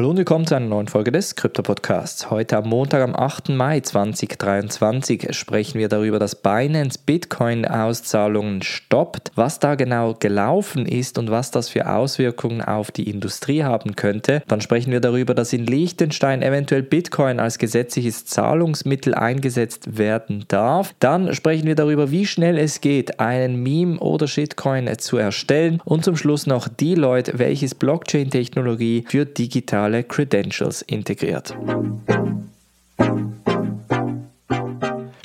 Hallo und willkommen zu einer neuen Folge des Krypto-Podcasts. Heute am Montag, am 8. Mai 2023, sprechen wir darüber, dass Binance Bitcoin-Auszahlungen stoppt, was da genau gelaufen ist und was das für Auswirkungen auf die Industrie haben könnte. Dann sprechen wir darüber, dass in Liechtenstein eventuell Bitcoin als gesetzliches Zahlungsmittel eingesetzt werden darf. Dann sprechen wir darüber, wie schnell es geht, einen Meme oder Shitcoin zu erstellen. Und zum Schluss noch Deloitte, welches Blockchain-Technologie für digitale digitale Credentials integriert.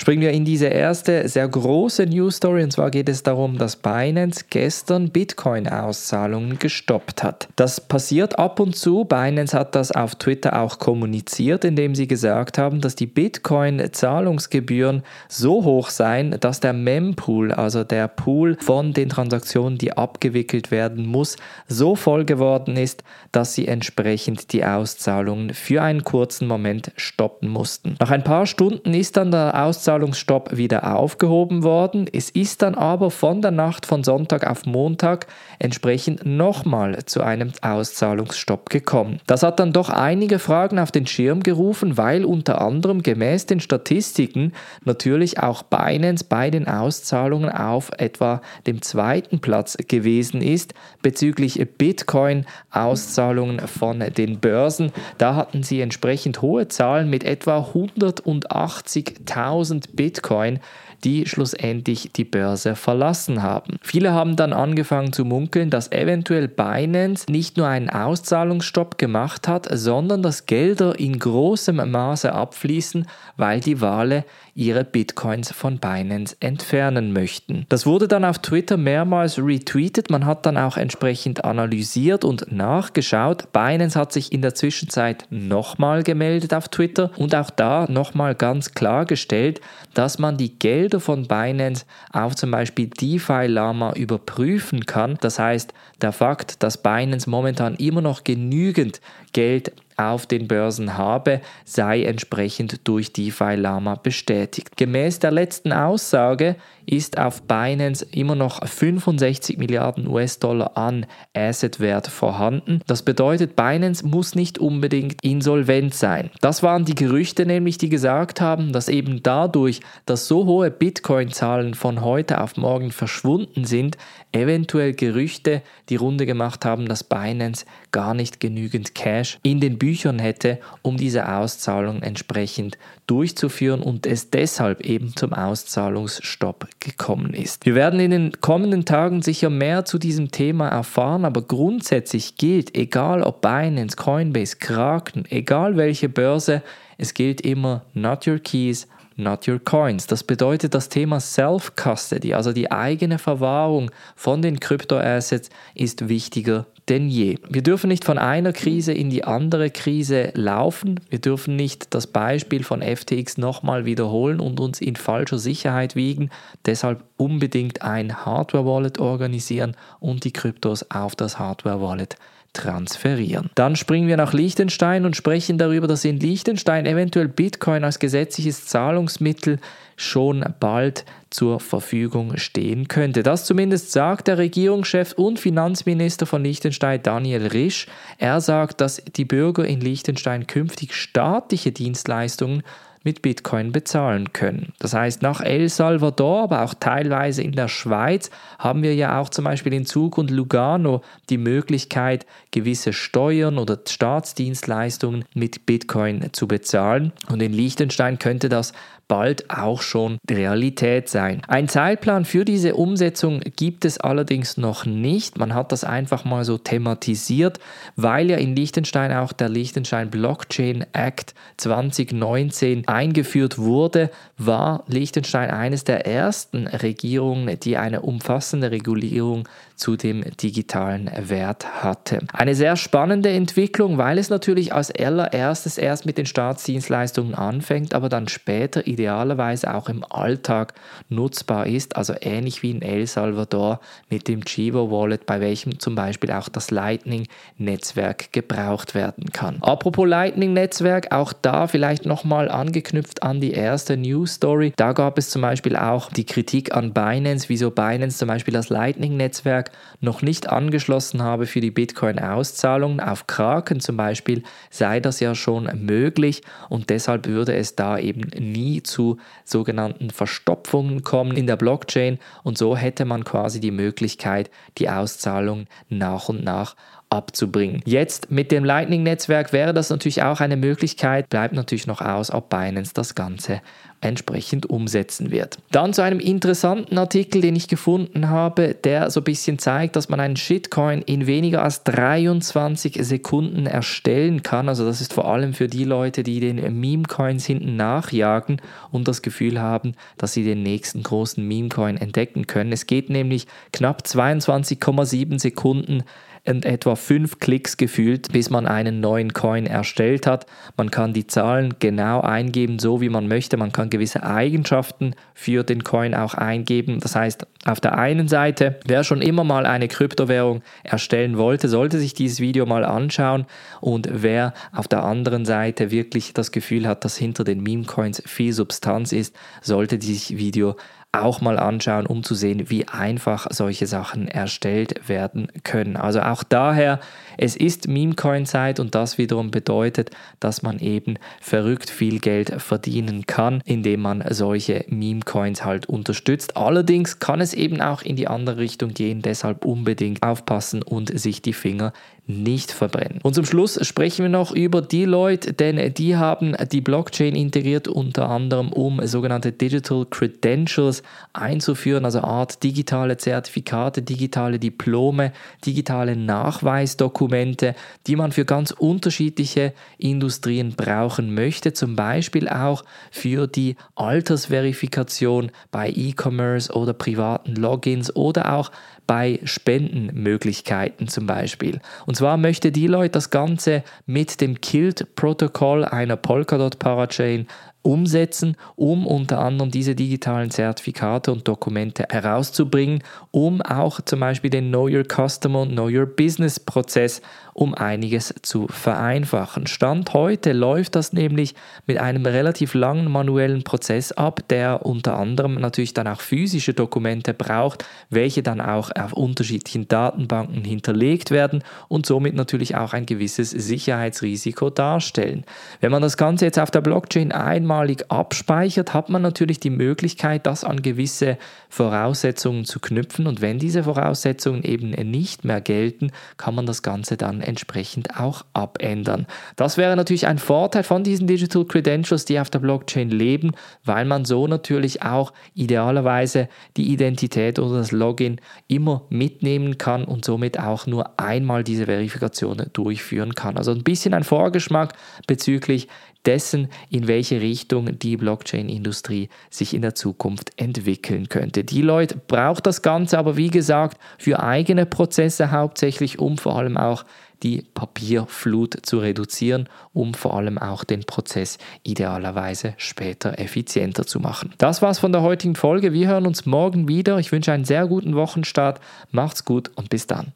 Springen wir in diese erste sehr große News Story und zwar geht es darum, dass Binance gestern Bitcoin-Auszahlungen gestoppt hat. Das passiert ab und zu. Binance hat das auf Twitter auch kommuniziert, indem sie gesagt haben, dass die Bitcoin-Zahlungsgebühren so hoch seien, dass der Mempool, also der Pool von den Transaktionen, die abgewickelt werden muss, so voll geworden ist, dass sie entsprechend die Auszahlungen für einen kurzen Moment stoppen mussten. Nach ein paar Stunden ist dann der Auszahlung Auszahlungsstopp wieder aufgehoben worden. Es ist dann aber von der Nacht von Sonntag auf Montag entsprechend nochmal zu einem Auszahlungsstopp gekommen. Das hat dann doch einige Fragen auf den Schirm gerufen, weil unter anderem gemäß den Statistiken natürlich auch Binance bei den Auszahlungen auf etwa dem zweiten Platz gewesen ist bezüglich Bitcoin-Auszahlungen von den Börsen. Da hatten sie entsprechend hohe Zahlen mit etwa 180.000 Bitcoin, die schlussendlich die Börse verlassen haben. Viele haben dann angefangen zu munkeln, dass eventuell Binance nicht nur einen Auszahlungsstopp gemacht hat, sondern dass Gelder in großem Maße abfließen, weil die Wale ihre Bitcoins von Binance entfernen möchten. Das wurde dann auf Twitter mehrmals retweetet, man hat dann auch entsprechend analysiert und nachgeschaut. Binance hat sich in der Zwischenzeit nochmal gemeldet auf Twitter und auch da nochmal ganz klargestellt, dass man die Gelder von Binance auf zum Beispiel DeFi Lama überprüfen kann. Das heißt, der Fakt, dass Binance momentan immer noch genügend Geld auf den Börsen habe, sei entsprechend durch DeFi Lama bestätigt. Gemäß der letzten Aussage ist auf Binance immer noch 65 Milliarden US-Dollar an Assetwert vorhanden. Das bedeutet, Binance muss nicht unbedingt insolvent sein. Das waren die Gerüchte nämlich, die gesagt haben, dass eben dadurch, dass so hohe Bitcoin-Zahlen von heute auf morgen verschwunden sind, eventuell Gerüchte die Runde gemacht haben, dass Binance gar nicht genügend Cash in den Büchern hätte, um diese Auszahlung entsprechend durchzuführen und es deshalb eben zum Auszahlungsstopp gekommen ist. Wir werden in den kommenden Tagen sicher mehr zu diesem Thema erfahren, aber grundsätzlich gilt, egal ob Binance, Coinbase, Kraken, egal welche Börse, es gilt immer not your keys, not your coins. Das bedeutet, das Thema Self-Custody, also die eigene Verwahrung von den Kryptoassets, ist wichtiger denn je. Wir dürfen nicht von einer Krise in die andere Krise laufen. Wir dürfen nicht das Beispiel von FTX nochmal wiederholen und uns in falscher Sicherheit wiegen. Deshalb unbedingt ein Hardware-Wallet organisieren und die Kryptos auf das Hardware-Wallet transferieren. Dann springen wir nach Liechtenstein und sprechen darüber, dass in Liechtenstein eventuell Bitcoin als gesetzliches Zahlungsmittel schon bald zur Verfügung stehen könnte. Das zumindest sagt der Regierungschef und Finanzminister von Liechtenstein Daniel Risch. Er sagt, dass die Bürger in Liechtenstein künftig staatliche Dienstleistungen mit Bitcoin bezahlen können. Das heißt, nach El Salvador, aber auch teilweise in der Schweiz, haben wir ja auch zum Beispiel in Zug und Lugano die Möglichkeit, gewisse Steuern oder Staatsdienstleistungen mit Bitcoin zu bezahlen. Und in Liechtenstein könnte das bald auch schon Realität sein. Ein Zeitplan für diese Umsetzung gibt es allerdings noch nicht. Man hat das einfach mal so thematisiert, weil ja in Liechtenstein auch der Liechtenstein Blockchain Act 2019 eingeführt wurde, war Liechtenstein eines der ersten Regierungen, die eine umfassende Regulierung zu dem digitalen Wert hatte. Eine sehr spannende Entwicklung, weil es natürlich als allererstes erst mit den Staatsdienstleistungen anfängt, aber dann später idealerweise auch im Alltag nutzbar ist, also ähnlich wie in El Salvador mit dem Chivo Wallet, bei welchem zum Beispiel auch das Lightning-Netzwerk gebraucht werden kann. Apropos Lightning-Netzwerk, auch da vielleicht nochmal angekündigt, angeknüpft an die erste News Story. Da gab es zum Beispiel auch die Kritik an Binance, wieso Binance zum Beispiel das Lightning-Netzwerk noch nicht angeschlossen habe für die Bitcoin-Auszahlungen. Auf Kraken zum Beispiel sei das ja schon möglich und deshalb würde es da eben nie zu sogenannten Verstopfungen kommen in der Blockchain und so hätte man quasi die Möglichkeit, die Auszahlung nach und nach abzubringen. Jetzt mit dem Lightning-Netzwerk wäre das natürlich auch eine Möglichkeit, bleibt natürlich noch aus, ob Binance das Ganze entsprechend umsetzen wird. Dann zu einem interessanten Artikel, den ich gefunden habe, der so ein bisschen zeigt, dass man einen Shitcoin in weniger als 23 Sekunden erstellen kann. Also das ist vor allem für die Leute, die den Meme-Coins hinten nachjagen und das Gefühl haben, dass sie den nächsten großen Meme-Coin entdecken können. Es geht nämlich knapp 22,7 Sekunden und etwa fünf Klicks gefühlt, bis man einen neuen Coin erstellt hat. Man kann die Zahlen genau eingeben, so wie man möchte. Man kann gewisse Eigenschaften für den Coin auch eingeben. Das heißt, auf der einen Seite, wer schon immer mal eine Kryptowährung erstellen wollte, sollte sich dieses Video mal anschauen. Und wer auf der anderen Seite wirklich das Gefühl hat, dass hinter den Meme-Coins viel Substanz ist, sollte dieses Video auch mal anschauen, um zu sehen, wie einfach solche Sachen erstellt werden können. Also auch daher, es ist Meme-Coin-Zeit und das wiederum bedeutet, dass man eben verrückt viel Geld verdienen kann, indem man solche Meme-Coins halt unterstützt. Allerdings kann es eben auch in die andere Richtung gehen, deshalb unbedingt aufpassen und sich die Finger nicht verbrennen. Und zum Schluss sprechen wir noch über Deloitte, denn die haben die Blockchain integriert, unter anderem um sogenannte Digital Credentials einzuführen, also Art digitale Zertifikate, digitale Diplome, digitale Nachweisdokumente, die man für ganz unterschiedliche Industrien brauchen möchte, zum Beispiel auch für die Altersverifikation bei E-Commerce oder privaten Logins oder auch bei Spendenmöglichkeiten zum Beispiel. Und zwar möchte Deloitte das Ganze mit dem Kilt-Protokoll einer Polkadot-Parachain umsetzen, um unter anderem diese digitalen Zertifikate und Dokumente herauszubringen, um auch zum Beispiel den Know Your Customer und Know Your Business Prozess um einiges zu vereinfachen. Stand heute läuft das nämlich mit einem relativ langen manuellen Prozess ab, der unter anderem natürlich dann auch physische Dokumente braucht, welche dann auch auf unterschiedlichen Datenbanken hinterlegt werden und somit natürlich auch ein gewisses Sicherheitsrisiko darstellen. Wenn man das Ganze jetzt auf der Blockchain einmalig abspeichert, hat man natürlich die Möglichkeit, das an gewisse Voraussetzungen zu knüpfen und wenn diese Voraussetzungen eben nicht mehr gelten, kann man das Ganze dann entsprechend auch abändern. Das wäre natürlich ein Vorteil von diesen Digital Credentials, die auf der Blockchain leben, weil man so natürlich auch idealerweise die Identität oder das Login immer mitnehmen kann und somit auch nur einmal diese Verifikation durchführen kann. Also ein bisschen ein Vorgeschmack bezüglich dessen, in welche Richtung die Blockchain-Industrie sich in der Zukunft entwickeln könnte. Deloitte braucht das Ganze aber, wie gesagt, für eigene Prozesse hauptsächlich, um vor allem auch die Papierflut zu reduzieren, um vor allem auch den Prozess idealerweise später effizienter zu machen. Das war's von der heutigen Folge. Wir hören uns morgen wieder. Ich wünsche einen sehr guten Wochenstart. Macht's gut und bis dann.